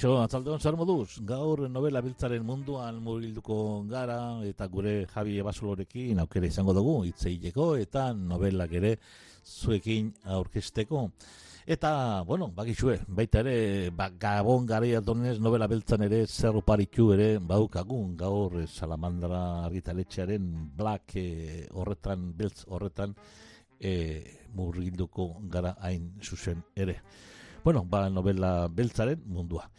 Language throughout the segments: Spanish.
Eixo, atzaldeon zer moduz, gaur novela biltzaren munduan murgilduko gara eta gure Javi Ebasolorekin aukera izango dugu hitzeileko eta novelak ere zuekin aurkesteko. Eta, bueno, bakixue, baita ere, ba, gabon gara novela beltzan ere zer uparitu ere baukagun gaur salamandra argitaletxearen black e, horretan, beltz horretan e, murgilduko gara hain zuzen ere. Bueno, va la novela Beltzaren Mundua.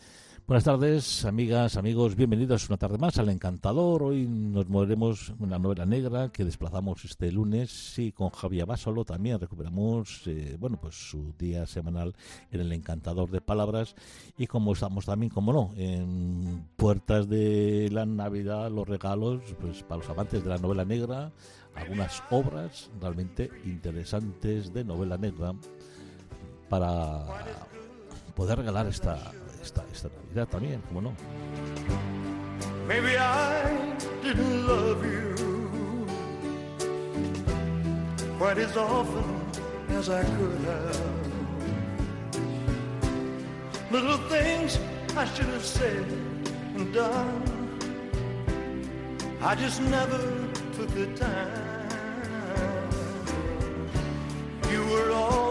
Buenas tardes, amigas, amigos, bienvenidos una tarde más al Encantador. Hoy nos moveremos en la novela negra que desplazamos este lunes y con Javier Basolo también recuperamos eh, bueno, pues su día semanal en el Encantador de Palabras y como estamos también, como no, en puertas de la Navidad, los regalos, pues para los amantes de la novela negra, algunas obras realmente interesantes de novela negra para poder regalar esta, esta, esta Navidad también, como no. Maybe I didn't love you quite as often as I could have. Little things I should have said and done. I just never took the time. You were always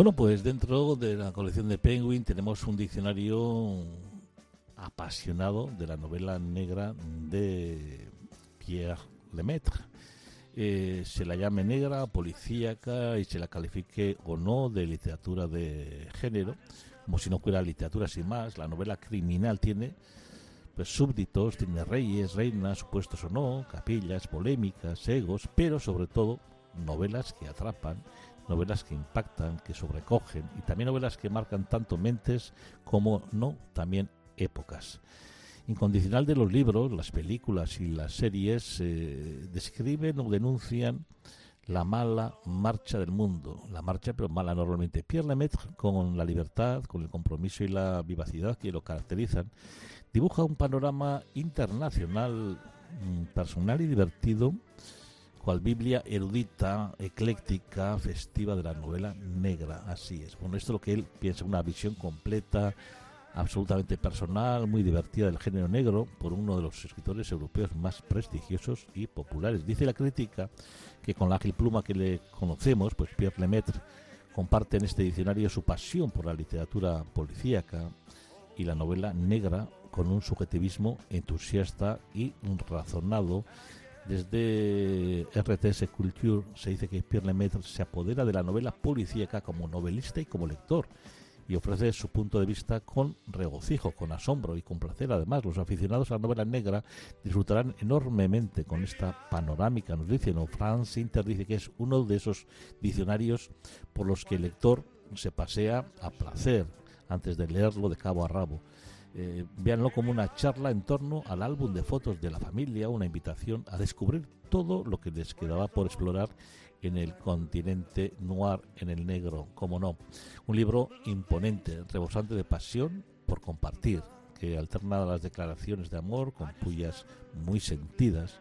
Bueno, pues dentro de la colección de Penguin tenemos un diccionario apasionado de la novela negra de Pierre Lemaitre. Eh, se la llame negra, policíaca y se la califique o no de literatura de género, como si no fuera literatura sin más. La novela criminal tiene pues, súbditos, tiene reyes, reinas, supuestos o no, capillas, polémicas, egos, pero sobre todo novelas que atrapan, novelas que impactan, que sobrecogen y también novelas que marcan tanto mentes como no también épocas. Incondicional de los libros, las películas y las series eh, describen o denuncian la mala marcha del mundo, la marcha pero mala normalmente. Pierre Lemaitre, con la libertad, con el compromiso y la vivacidad que lo caracterizan, dibuja un panorama internacional, mm, personal y divertido, cual Biblia erudita, ecléctica, festiva de la novela negra. Así es. Bueno, esto es lo que él piensa, una visión completa, absolutamente personal, muy divertida del género negro, por uno de los escritores europeos más prestigiosos y populares. Dice la crítica que con la ágil pluma que le conocemos, pues Pierre Lemaitre comparte en este diccionario su pasión por la literatura policíaca y la novela negra con un subjetivismo entusiasta y razonado. Desde RTS Culture se dice que Pierre Lemaitre se apodera de la novela policíaca como novelista y como lector y ofrece su punto de vista con regocijo, con asombro y con placer. Además, los aficionados a la novela negra disfrutarán enormemente con esta panorámica, nos dice, ¿no? Franz Inter dice que es uno de esos diccionarios por los que el lector se pasea a placer antes de leerlo de cabo a rabo. Eh, véanlo como una charla en torno al álbum de fotos de la familia, una invitación a descubrir todo lo que les quedaba por explorar en el continente noir, en el negro, como no. Un libro imponente, rebosante de pasión por compartir, que alterna las declaraciones de amor con pullas muy sentidas.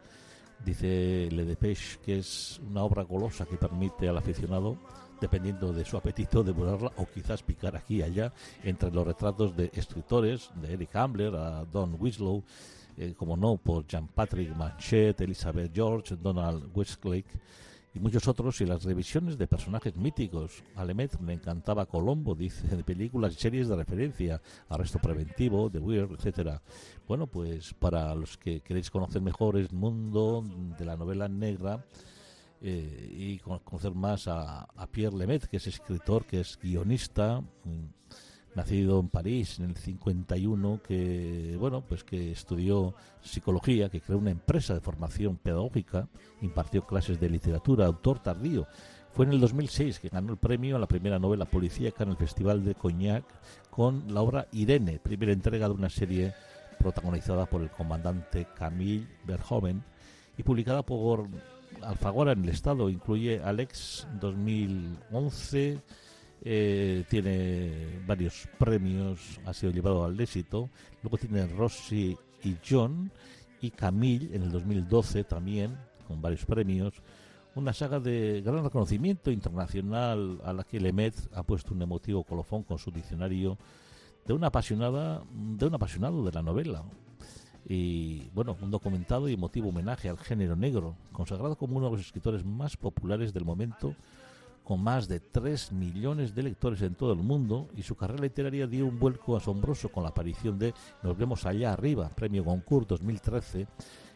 Dice Le Depêche que es una obra golosa que permite al aficionado, dependiendo de su apetito, devorarla o quizás picar aquí y allá entre los retratos de escritores, de Eric Ambler a Don Winslow, eh, como no, por Jean Patrick Manchet, Elizabeth George, Donald Westlake y muchos otros, y las revisiones de personajes míticos. A Lemet me encantaba Colombo, dice, de películas y series de referencia, Arresto Preventivo, The Weird, etcétera. Bueno, pues para los que queréis conocer mejor el mundo de la novela negra, eh, y conocer más a, Pierre Lemet, que es escritor, que es guionista, nacido en París en el 51, que bueno, pues que estudió psicología, que creó una empresa de formación pedagógica, impartió clases de literatura, autor tardío. Fue en el 2006 que ganó el premio a la primera novela policíaca en el Festival de Cognac con la obra Irene, primera entrega de una serie protagonizada por el comandante Camille Verhoeven y publicada por Alfagora en el Estado. Incluye Alex 2011 eh, tiene varios premios, ha sido llevado al éxito. Luego tiene Rossi y John y Camille en el 2012 también, con varios premios. Una saga de gran reconocimiento internacional a la que Lemet ha puesto un emotivo colofón con su diccionario de una apasionada, de un apasionado de la novela. Y bueno, un documentado y emotivo homenaje al género negro, consagrado como uno de los escritores más populares del momento con más de 3 millones de lectores en todo el mundo y su carrera literaria dio un vuelco asombroso con la aparición de Nos vemos allá arriba, premio Goncourt 2013,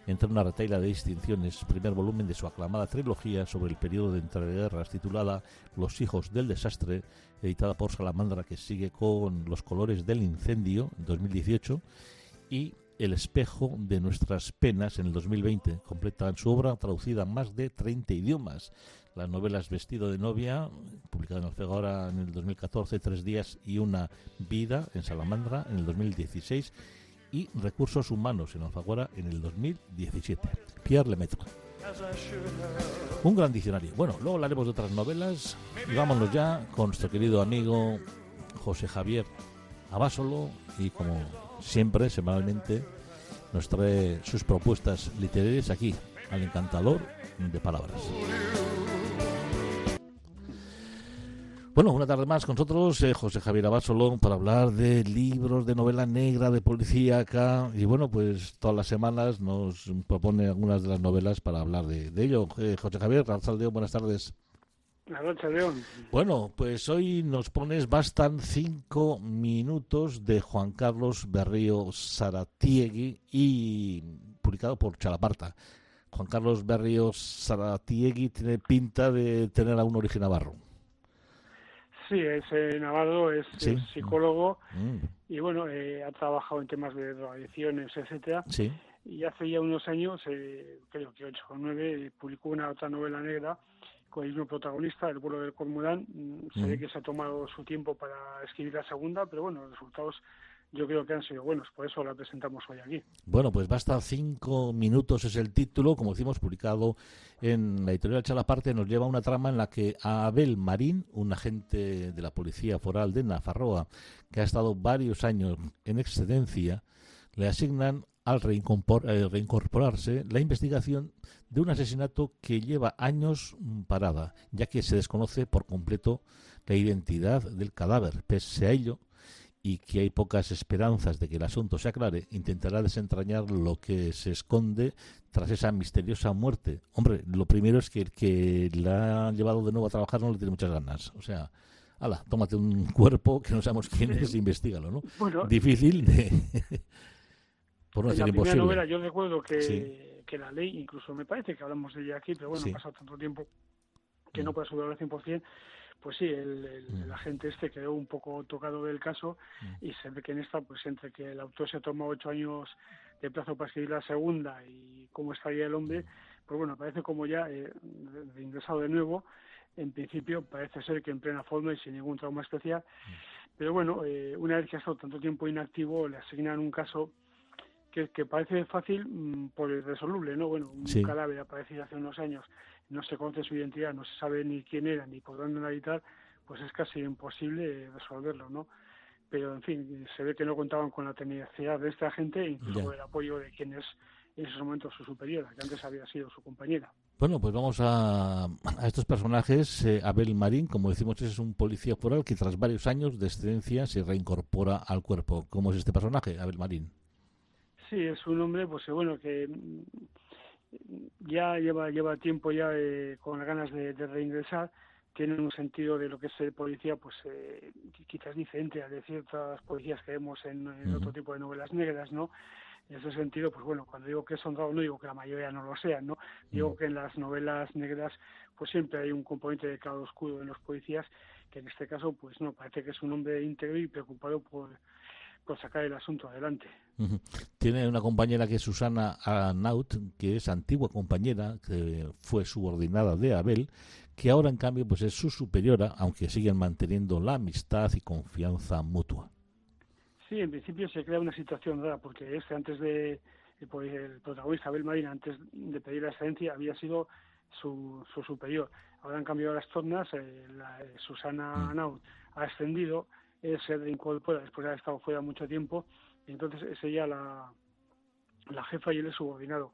entre una retaila de distinciones, primer volumen de su aclamada trilogía sobre el periodo de entreguerras titulada Los hijos del desastre, editada por Salamandra, que sigue con Los colores del incendio 2018 y El espejo de nuestras penas en el 2020. Completa su obra traducida en más de 30 idiomas las novelas Vestido de novia, publicada en Alfegora en el 2014, Tres días y una vida en Salamandra en el 2016 y Recursos humanos en Alfagora en el 2017. Pierre Lemaitre. Un gran diccionario. Bueno, luego hablaremos de otras novelas y vámonos ya con nuestro querido amigo José Javier Abásolo y como siempre, semanalmente, nos trae sus propuestas literarias aquí, al encantador de palabras. Bueno, una tarde más con nosotros, eh, José Javier Abasolón, para hablar de libros, de novela negra, de policía acá. Y bueno, pues todas las semanas nos propone algunas de las novelas para hablar de, ello. Eh, José Javier, León, buenas tardes. Bueno, pues hoy nos pones Bastan cinco minutos de Juan Carlos Berrío Saratiegui y publicado por Chalaparta. Juan Carlos Berrío Saratiegui tiene pinta de tener a un origen navarro. Sí, es eh, Navarro, es, psicólogo mm. y bueno, eh, ha trabajado en temas de drogadicciones, etcétera. Sí. Y hace ya unos años, eh, creo que ocho o nueve, publicó una otra novela negra con el mismo protagonista, El vuelo del Cormorán. Mm, se ve que se ha tomado su tiempo para escribir la segunda, pero bueno, los resultados yo creo que han sido buenos, por eso la presentamos hoy aquí. Bueno, pues basta cinco minutos es el título, como decimos, publicado en la editorial Chalaparte, nos lleva a una trama en la que a Abel Marín, un agente de la Policía Foral de Nafarroa, que ha estado varios años en excedencia, le asignan al eh, reincorporarse la investigación de un asesinato que lleva años parada, ya que se desconoce por completo la identidad del cadáver. Pese a ello, y que hay pocas esperanzas de que el asunto se aclare, intentará desentrañar lo que se esconde tras esa misteriosa muerte. Hombre, lo primero es que el que la ha llevado de nuevo a trabajar no le tiene muchas ganas. O sea, ala, tómate un cuerpo que no sabemos quién es, investigalo, ¿no? Bueno, Difícil de... por no decir imposible. Novela, yo recuerdo que, que la ley, incluso me parece que hablamos de ella aquí, pero bueno, ha pasado tanto tiempo que no mm. puedo asegurar al 100%, pues sí, el, mm. agente este quedó un poco tocado del caso mm. y se ve que en esta, pues entre que el autor se toma ocho años de plazo para escribir la segunda y cómo estaría el hombre, pues bueno, parece como ya eh, ingresado de nuevo, en principio parece ser que en plena forma y sin ningún trauma especial, mm. pero bueno, eh, una vez que ha estado tanto tiempo inactivo, le asignan un caso que, que parece fácil mm, por el resoluble, ¿no? Bueno, un cadáver aparecido hace unos años, no se conoce su identidad, no se sabe ni quién era ni por dónde habitar, pues es casi imposible resolverlo, ¿no? Pero, en fin, se ve que no contaban con la tenacidad de esta gente, incluso el apoyo de quienes en esos momentos su superiora, que antes había sido su compañera. Bueno, pues vamos a, a estos personajes. Eh, Abel Marín, como decimos, es un policía foral que tras varios años de excedencia se reincorpora al cuerpo. ¿Cómo es este personaje, Abel Marín? Sí, es un hombre, pues bueno, que ya lleva lleva tiempo ya eh, con las ganas de, reingresar tiene un sentido de lo que es ser policía pues eh, quizás diferente a de ciertas policías que vemos en, otro tipo de novelas negras no en ese sentido, pues bueno, cuando digo que es honrado no digo que la mayoría no lo sean, ¿no? Digo mm. que en las novelas negras pues siempre hay un componente de claro oscuro en los policías, que en este caso pues no, parece que es un hombre íntegro y preocupado por, por sacar el asunto adelante. Tiene una compañera que es Susana Naut, que es antigua compañera, que fue subordinada de Abel, que ahora en cambio pues es su superiora, aunque siguen manteniendo la amistad y confianza mutua. Sí, en principio se crea una situación rara, porque este antes de, pues, el protagonista Abel Marina, antes de pedir la excedencia, había sido su, su superior. Ahora han cambiado las tornas, eh, la, eh, Susana mm. Naut ha ascendido, él se reincorpora después de haber estado fuera mucho tiempo, y entonces es ella la, la jefa y él es subordinado.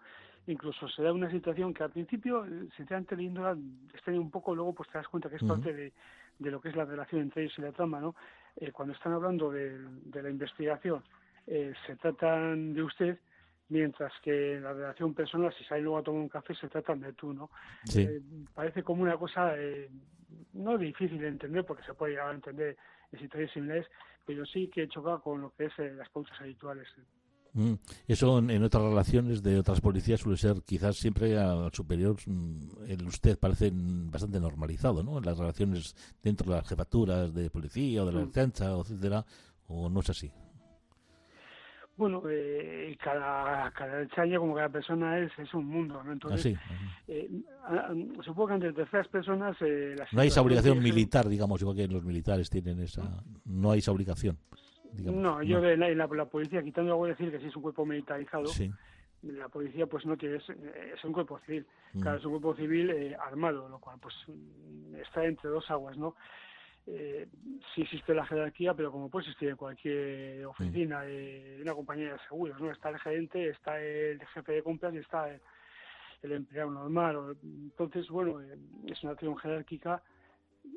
Incluso se da una situación que al principio, eh, sinceramente leyéndola, extraña un poco, luego pues te das cuenta que es parte de, de lo que es la relación entre ellos y la trama, ¿no? Eh, cuando están hablando de, la investigación, eh, se tratan de usted, mientras que en la relación personal, si sale luego a tomar un café, se tratan de tú, ¿no? Eh, parece como una cosa no difícil de entender, porque se puede llegar a entender en situaciones similares, pero sí que choca con lo que es las pautas habituales. Mm. Eso en, otras relaciones de otras policías suele ser quizás siempre al superior, mm, el usted parece bastante normalizado, ¿no? En las relaciones dentro de las jefaturas de policía o de la defensa, etcétera, o no es así. Bueno, eh, cada, cada como cada persona es, es un mundo, ¿no? Entonces, ah, eh, supongo que entre terceras personas... Eh, no hay esa obligación militar, digamos, igual que los militares tienen esa... No hay esa obligación no, yo de la, la, policía, quitando algo decir que si es un cuerpo militarizado, la policía pues no tiene, es, es un cuerpo civil, mm. claro, es un cuerpo civil eh, armado, lo cual pues mm, está entre dos aguas, ¿no? Eh, sí existe la jerarquía, pero como puede existir en cualquier oficina de una compañía de seguros, ¿no? Está el gerente, está el jefe de compras y está el, empleado normal. Entonces, bueno, eh, es una acción jerárquica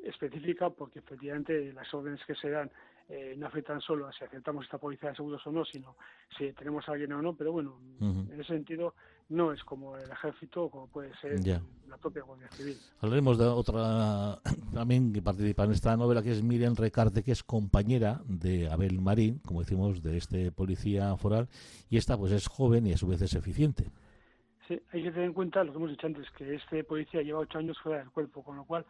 específica porque efectivamente las órdenes que se dan eh, no afectan solo a si aceptamos esta policía de seguros o no, sino si tenemos a alguien o no, pero bueno, en ese sentido no es como el ejército o como puede ser la propia Guardia Civil. Hablaremos de otra también que participa en esta novela, que es Miriam Recarte, que es compañera de Abel Marín, como decimos, de este policía foral, y esta pues es joven y a su vez es eficiente. Sí, hay que tener en cuenta lo que hemos dicho antes, que este policía lleva ocho años fuera del cuerpo, con lo cual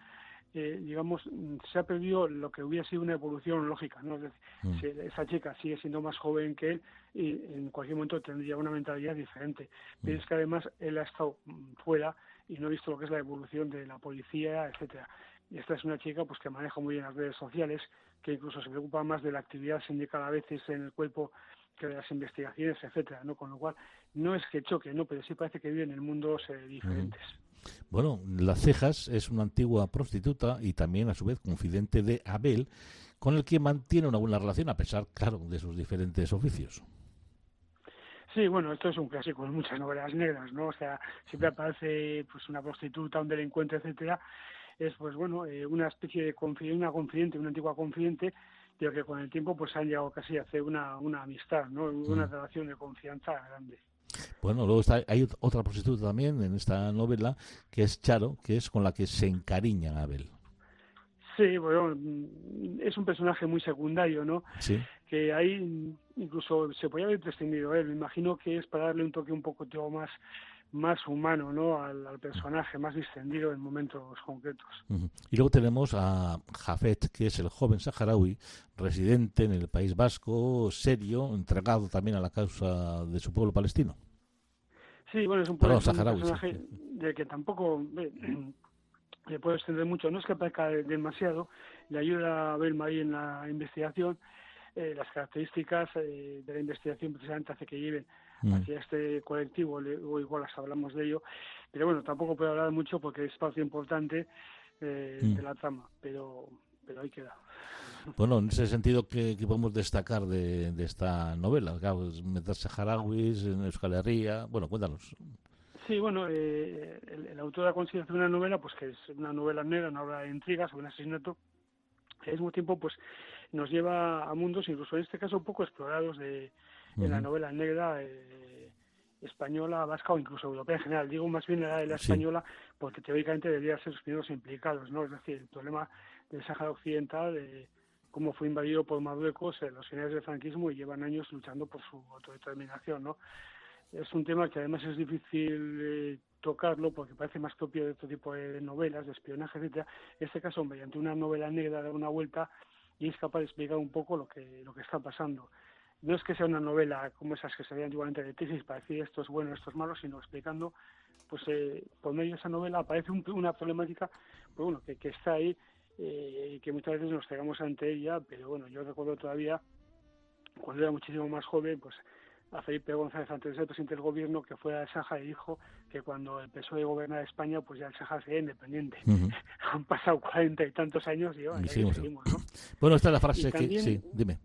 eh, digamos, se ha perdido lo que hubiera sido una evolución lógica, ¿no? Es decir, mm. si esa chica sigue siendo más joven que él y en cualquier momento tendría una mentalidad diferente. Pero mm. es que además él ha estado fuera y no ha visto lo que es la evolución de la policía, etcétera. Y esta es una chica pues que maneja muy bien las redes sociales, que incluso se preocupa más de la actividad sindical a veces en el cuerpo que de las investigaciones, etcétera, ¿no? Con lo cual, no es que choque, ¿no? Pero sí parece que viven en mundos eh, diferentes. Bueno, Las Cejas es una antigua prostituta y también a su vez confidente de Abel, con el que mantiene una buena relación a pesar, claro, de sus diferentes oficios. Sí, bueno, esto es un clásico en muchas novelas negras, ¿no? O sea, siempre aparece pues una prostituta, un delincuente, etcétera. Es pues bueno, eh, una especie de confidente, una confidente, una antigua confidente, pero que con el tiempo pues han llegado casi a hacer una, una amistad, ¿no? Una mm. relación de confianza grande. Bueno, luego está, hay otra prostituta también en esta novela, que es Charo, que es con la que se encariña Abel. Sí, bueno, mm, es un personaje muy secundario, ¿no? Sí. Que ahí incluso se podría haber prescindido él. Me imagino que es para darle un toque un poco más más humano ¿no? Al, personaje, más distendido en momentos concretos. Y luego tenemos a Jafet, que es el joven saharaui, residente en el País Vasco, serio, entregado también a la causa de su pueblo palestino. Sí, bueno, es un, personaje de que tampoco le puedo extender mucho. No es que parezca demasiado, le ayuda a ver Marí en la investigación. Eh, las características eh, de la investigación precisamente hace que lleven mm. hacia este colectivo, o igual las hablamos de ello, pero bueno, tampoco puedo hablar mucho porque es espacio importante eh, mm. de la trama, pero, pero ahí queda. Bueno, en ese sentido, ¿qué, podemos destacar de, esta novela? Claro, meterse Jaragüis, en Euskal Herria, bueno, cuéntanos. Sí, bueno, eh, el, autor ha conseguido hacer una novela, pues que es una novela negra, una obra de intriga sobre un asesinato, al mismo tiempo, pues nos lleva a mundos, incluso en este caso, un poco explorados de, la novela negra eh, española, vasca o incluso europea en general. Digo más bien la, la española porque teóricamente debería ser los primeros implicados, ¿no? Es decir, el problema del Sáhara Occidental, de cómo fue invadido por Marruecos en los finales del franquismo y llevan años luchando por su autodeterminación, ¿no? Es un tema que además es difícil eh, tocarlo porque parece más propio de otro tipo de novelas, de espionaje, etcétera. En este caso, mediante una novela negra, da una vuelta y es capaz de explicar un poco lo que, lo que está pasando. No es que sea una novela como esas que se veían antiguamente de tesis para decir esto es bueno, esto es malo, sino explicando, pues eh, por medio de esa novela aparece una problemática pues bueno, que, que está ahí eh, que muchas veces nos cegamos ante ella, pero bueno, yo recuerdo todavía, cuando era muchísimo más joven, pues a Felipe González antes de ser presidente del gobierno que fue a Saja y dijo que cuando empezó a gobernar España pues ya el Saja sería independiente. Han pasado cuarenta y tantos años y, bueno, seguimos, ¿no? Bueno, esta es la frase que... Sí, dime.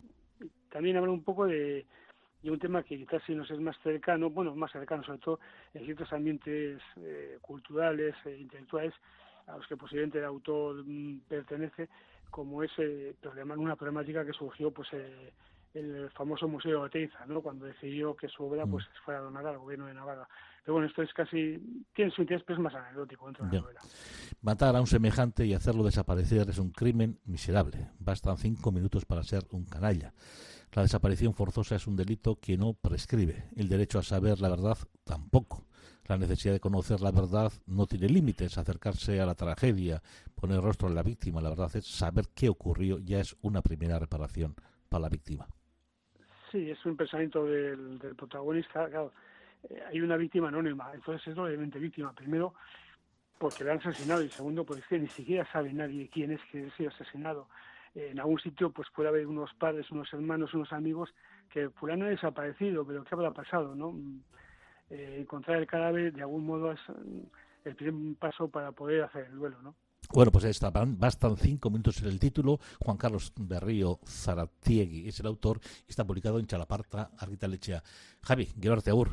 También habla un poco de, un tema que quizás si nos es más cercano, bueno, más cercano sobre todo en ciertos ambientes eh, culturales e intelectuales a los que posiblemente el autor mm, pertenece, como ese problema, una problemática que surgió pues eh, el famoso Museo de Oteiza, ¿no? cuando decidió que su obra mm. pues fuera donada al gobierno de Navarra. Pero bueno, esto es casi, tiene su interés, pero es más anecdótico dentro de la novela. Matar a un semejante y hacerlo desaparecer es un crimen miserable. Bastan cinco minutos para ser un canalla. La desaparición forzosa es un delito que no prescribe. El derecho a saber la verdad tampoco. La necesidad de conocer la verdad no tiene límites. Acercarse a la tragedia, poner rostro a la víctima, la verdad es saber qué ocurrió, ya es una primera reparación para la víctima. Sí, es un pensamiento del, protagonista. Claro, eh, hay una víctima anónima, entonces es doblemente víctima. Primero, porque le han asesinado y segundo, porque ni siquiera sabe nadie quién es que ha sido asesinado. Eh, en algún sitio pues puede haber unos padres, unos hermanos, unos amigos que fulano ha desaparecido, pero ¿qué habrá pasado? no eh, Encontrar el cadáver de algún modo es el primer paso para poder hacer el duelo, ¿no? Bueno, pues está, bastan cinco minutos en el título. Juan Carlos Berrío Zaratiegui es el autor y está publicado en Chalaparta, Arrita Lechea. Javi, quiero darte aur.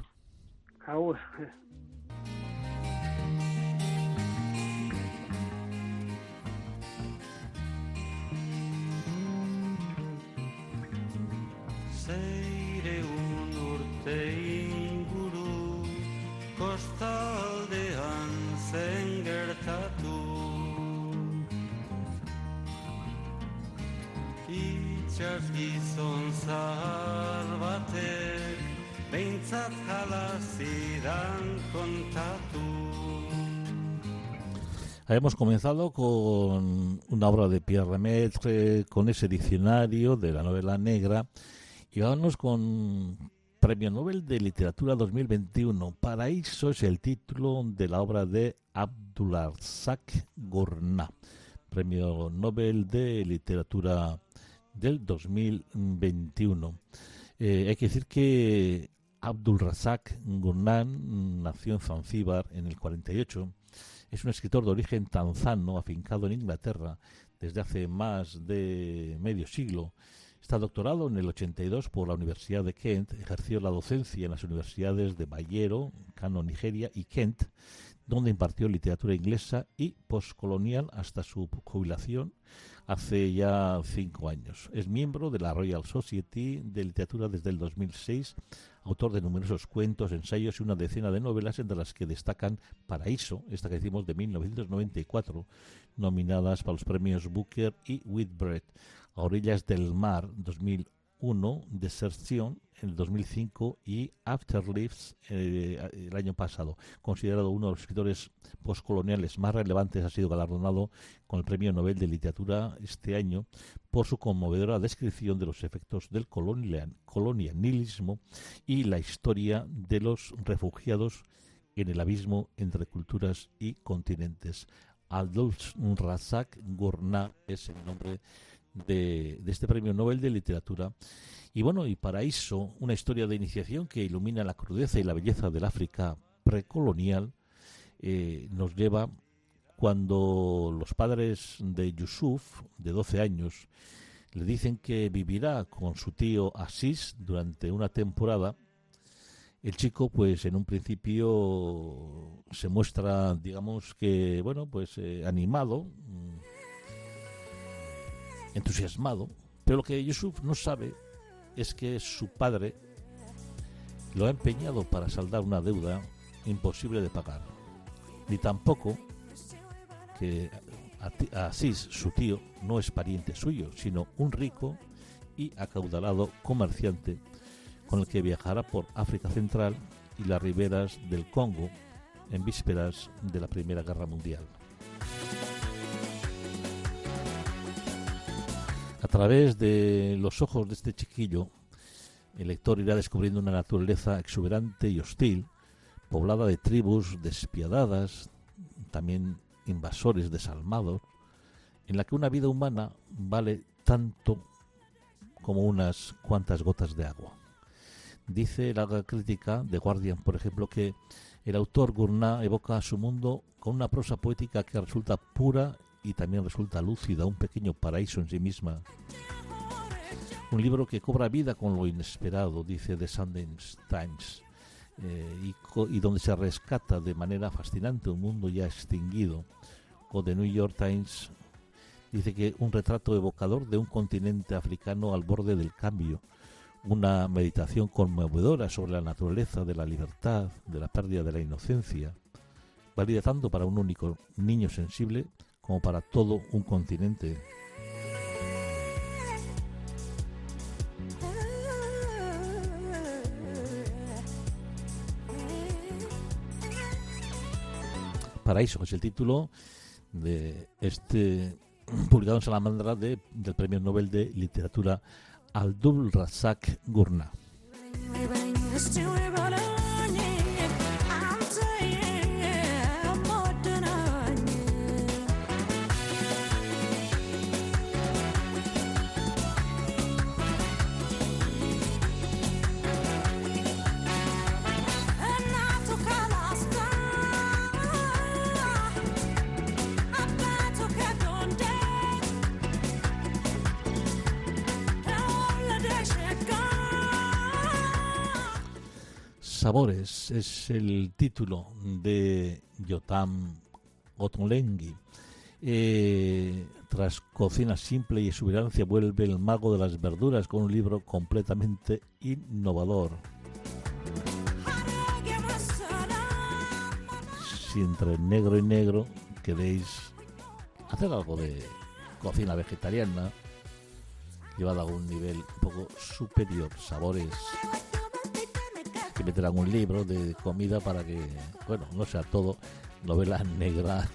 Hemos comenzado con una obra de Pierre Lemaitre, con ese diccionario de la novela negra, y vamos con Premio Nobel de Literatura 2021. Paraíso es el título de la obra de Abdulrazak Gurnah, Premio Nobel de Literatura del 2021. Eh, hay que decir que Abdul Razak Gurnán nació en Zanzíbar en el 48. Es un escritor de origen tanzano, afincado en Inglaterra desde hace más de medio siglo. Está doctorado en el 82 por la Universidad de Kent, ejerció la docencia en las universidades de Bayero, Kano, Nigeria y Kent, donde impartió literatura inglesa y postcolonial hasta su jubilación hace ya cinco años. Es miembro de la Royal Society de Literatura desde el 2006, autor de numerosos cuentos, ensayos y una decena de novelas, entre las que destacan Paraíso, esta que decimos de 1994, nominadas para los premios Booker y Whitbread, A orillas del mar 2001, Deserción en el 2005 y Afterlives eh, el año pasado. Considerado uno de los escritores postcoloniales más relevantes, ha sido galardonado con el Premio Nobel de Literatura este año por su conmovedora descripción de los efectos del colonialismo y la historia de los refugiados en el abismo entre culturas y continentes. Adolf Razak Gurnah es el nombre de, este premio Nobel de Literatura. Y bueno, y Paraíso, una historia de iniciación que ilumina la crudeza y la belleza del África precolonial, eh, nos lleva cuando los padres de Yusuf, de 12 años, le dicen que vivirá con su tío Asís durante una temporada, el chico, pues en un principio se muestra, digamos que, bueno, pues eh, animado, entusiasmado, pero lo que Yusuf no sabe es que su padre lo ha empeñado para saldar una deuda imposible de pagar, ni tampoco que Asís, su tío, no es pariente suyo, sino un rico y acaudalado comerciante con el que viajará por África Central y las riberas del Congo en vísperas de la Primera Guerra Mundial. A través de los ojos de este chiquillo, el lector irá descubriendo una naturaleza exuberante y hostil, poblada de tribus despiadadas, también invasores desalmados, en la que una vida humana vale tanto como unas cuantas gotas de agua. Dice la crítica de Guardian, por ejemplo, que el autor Gurnah evoca a su mundo con una prosa poética que resulta pura y también resulta lúcida, un pequeño paraíso en sí misma. Un libro que cobra vida con lo inesperado, dice The Sundance Times, eh, y, donde se rescata de manera fascinante un mundo ya extinguido. O The New York Times dice que un retrato evocador de un continente africano al borde del cambio, una meditación conmovedora sobre la naturaleza de la libertad, de la pérdida de la inocencia, válida tanto para un único niño sensible como para todo un continente. Paraíso es el título de este publicado en Salamandra de, del Premio Nobel de Literatura Abdul Razak Gurna. Sabores es el título de Yotam Otonlengui. Eh, tras cocina simple y exuberancia vuelve el mago de las verduras con un libro completamente innovador. Si entre negro y negro queréis hacer algo de cocina vegetariana, llevada a un nivel un poco superior, sabores que meter algún libro de comida para que, bueno, no sea todo novela negra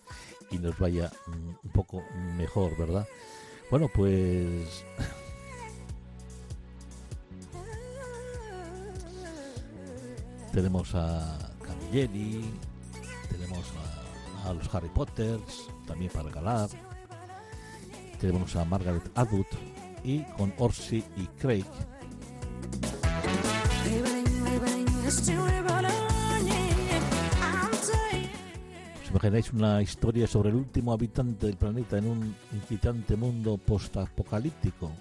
y nos vaya mm, un poco mejor, ¿verdad? Bueno, pues... tenemos a Camilleri, tenemos a, los Harry Potters, también para regalar. Tenemos a Margaret Atwood y con Orsi y Craig ¿Os imagináis una historia sobre el último habitante del planeta en un inquietante mundo post-apocalíptico?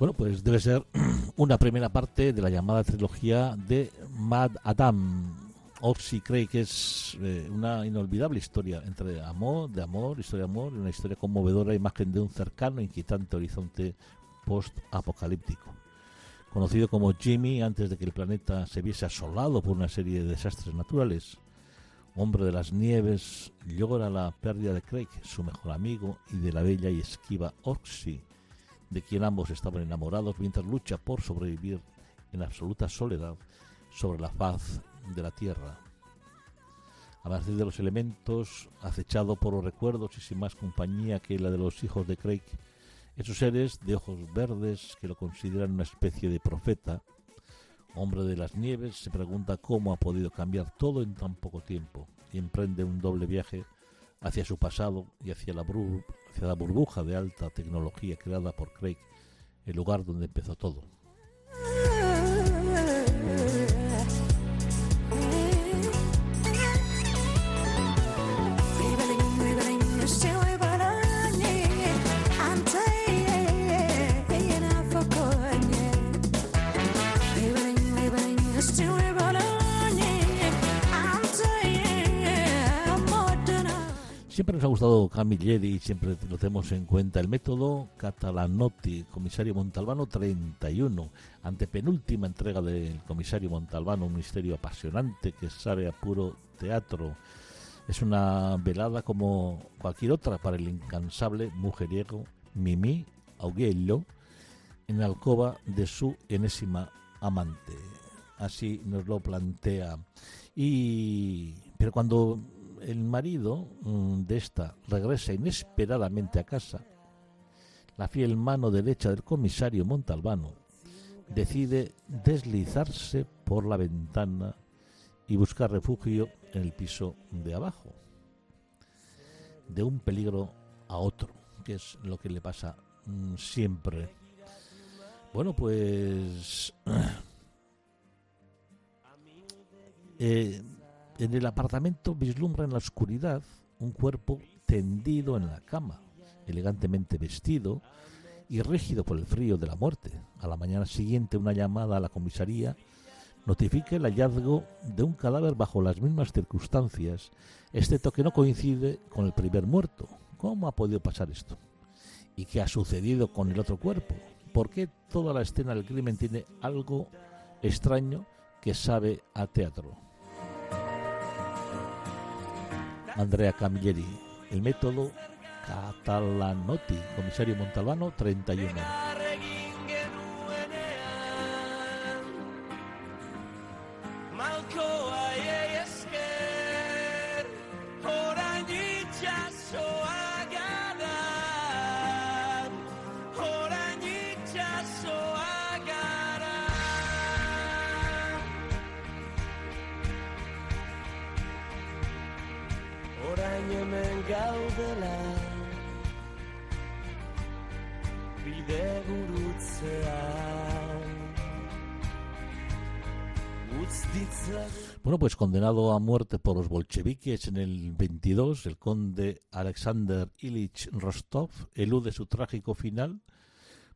Bueno, pues debe ser una primera parte de la llamada trilogía de Mad Adam. Oxy cree que es eh, una inolvidable historia entre amor, de amor, historia de amor y una historia conmovedora, imagen de un cercano, inquietante horizonte post-apocalíptico conocido como Jimmy antes de que el planeta se viese asolado por una serie de desastres naturales. Hombre de las nieves, llora la pérdida de Craig, su mejor amigo, y de la bella y esquiva Oxy, de quien ambos estaban enamorados mientras lucha por sobrevivir en absoluta soledad sobre la faz de la Tierra. A partir de los elementos, acechado por los recuerdos y sin más compañía que la de los hijos de Craig, esos seres de ojos verdes que lo consideran una especie de profeta, hombre de las nieves, se pregunta cómo ha podido cambiar todo en tan poco tiempo y emprende un doble viaje hacia su pasado y hacia la, hacia la burbuja de alta tecnología creada por Craig, el lugar donde empezó todo. Siempre nos ha gustado Camilleri siempre lo tenemos en cuenta. El método Catalanotti, comisario Montalbano 31, ante penúltima entrega del comisario Montalbano, un misterio apasionante que sale a puro teatro. Es una velada como cualquier otra para el incansable mujeriego Mimi Auguello en la alcoba de su enésima amante. Así nos lo plantea. Y pero cuando el marido mm, de esta regresa inesperadamente a casa, la fiel mano derecha del comisario Montalbano decide deslizarse por la ventana y buscar refugio en el piso de abajo, de un peligro a otro, que es lo que le pasa mm, siempre. Bueno, pues eh, en el apartamento vislumbra en la oscuridad un cuerpo tendido en la cama, elegantemente vestido y rígido por el frío de la muerte. A la mañana siguiente una llamada a la comisaría notifica el hallazgo de un cadáver bajo las mismas circunstancias, excepto que no coincide con el primer muerto. ¿Cómo ha podido pasar esto? ¿Y qué ha sucedido con el otro cuerpo? ¿Por qué toda la escena del crimen tiene algo extraño que sabe a teatro? Andrea Camilleri. El método Catalanotti, comisario Montalbano 31. Bueno, pues condenado a muerte por los bolcheviques en el 22, el conde Alexander Ilich Rostov elude su trágico final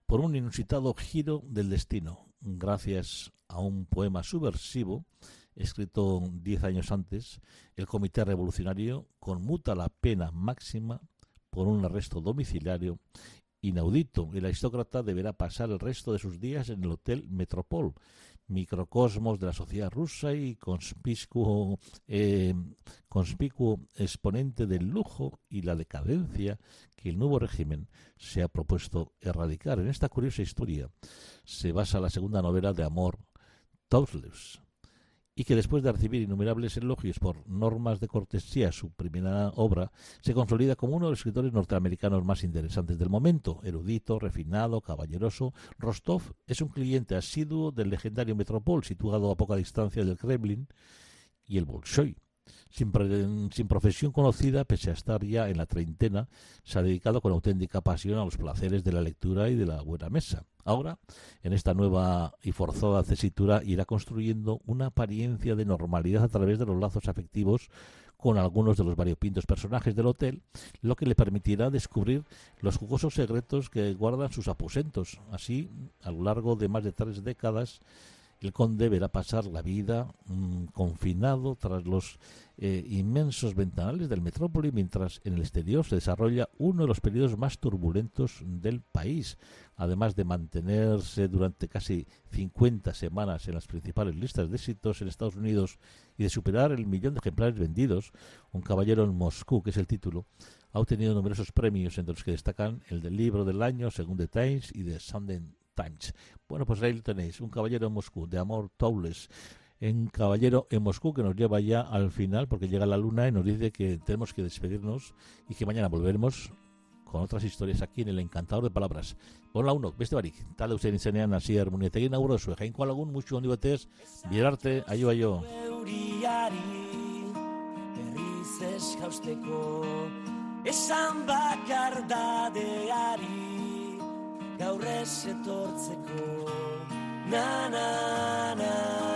por un inusitado giro del destino, gracias a un poema subversivo escrito diez años antes, el Comité Revolucionario conmuta la pena máxima por un arresto domiciliario inaudito. El aristócrata deberá pasar el resto de sus días en el Hotel Metropol, microcosmos de la sociedad rusa y conspicuo, eh, conspicuo exponente del lujo y la decadencia que el nuevo régimen se ha propuesto erradicar. En esta curiosa historia se basa la segunda novela de amor, Tousleus, y que después de recibir innumerables elogios por normas de cortesía, su primera obra se consolida como uno de los escritores norteamericanos más interesantes del momento. Erudito, refinado, caballeroso, Rostov es un cliente asiduo del legendario Metropol, situado a poca distancia del Kremlin y el Bolshoi. Sin, profesión conocida, pese a estar ya en la treintena, se ha dedicado con auténtica pasión a los placeres de la lectura y de la buena mesa. Ahora, en esta nueva y forzada tesitura, irá construyendo una apariencia de normalidad a través de los lazos afectivos con algunos de los variopintos personajes del hotel, lo que le permitirá descubrir los jugosos secretos que guardan sus aposentos. Así, a lo largo de más de tres décadas, el conde verá pasar la vida mm, confinado tras los eh, inmensos ventanales del metrópoli, mientras en el exterior se desarrolla uno de los periodos más turbulentos del país, además de mantenerse durante casi 50 semanas en las principales listas de éxitos en Estados Unidos y de superar el millón de ejemplares vendidos, Un caballero en Moscú, que es el título, ha obtenido numerosos premios, entre los que destacan el del libro del año, según The Times y The Sunday Times. Bueno, pues ahí lo tenéis, un caballero en Moscú, de amor Towles, en Caballero en Moscú, que nos lleva ya al final, porque llega la luna y nos dice que tenemos que despedirnos y que mañana volveremos con otras historias aquí en el Encantador de Palabras. Hola uno, beste barik, talde ustein izenean hasier munietegin aurro zuen, jainko alagun, mucho ondi batez, bierarte, aio aio. ez jausteko Esan bakar dadeari gaur ez etortzeko. Na na na.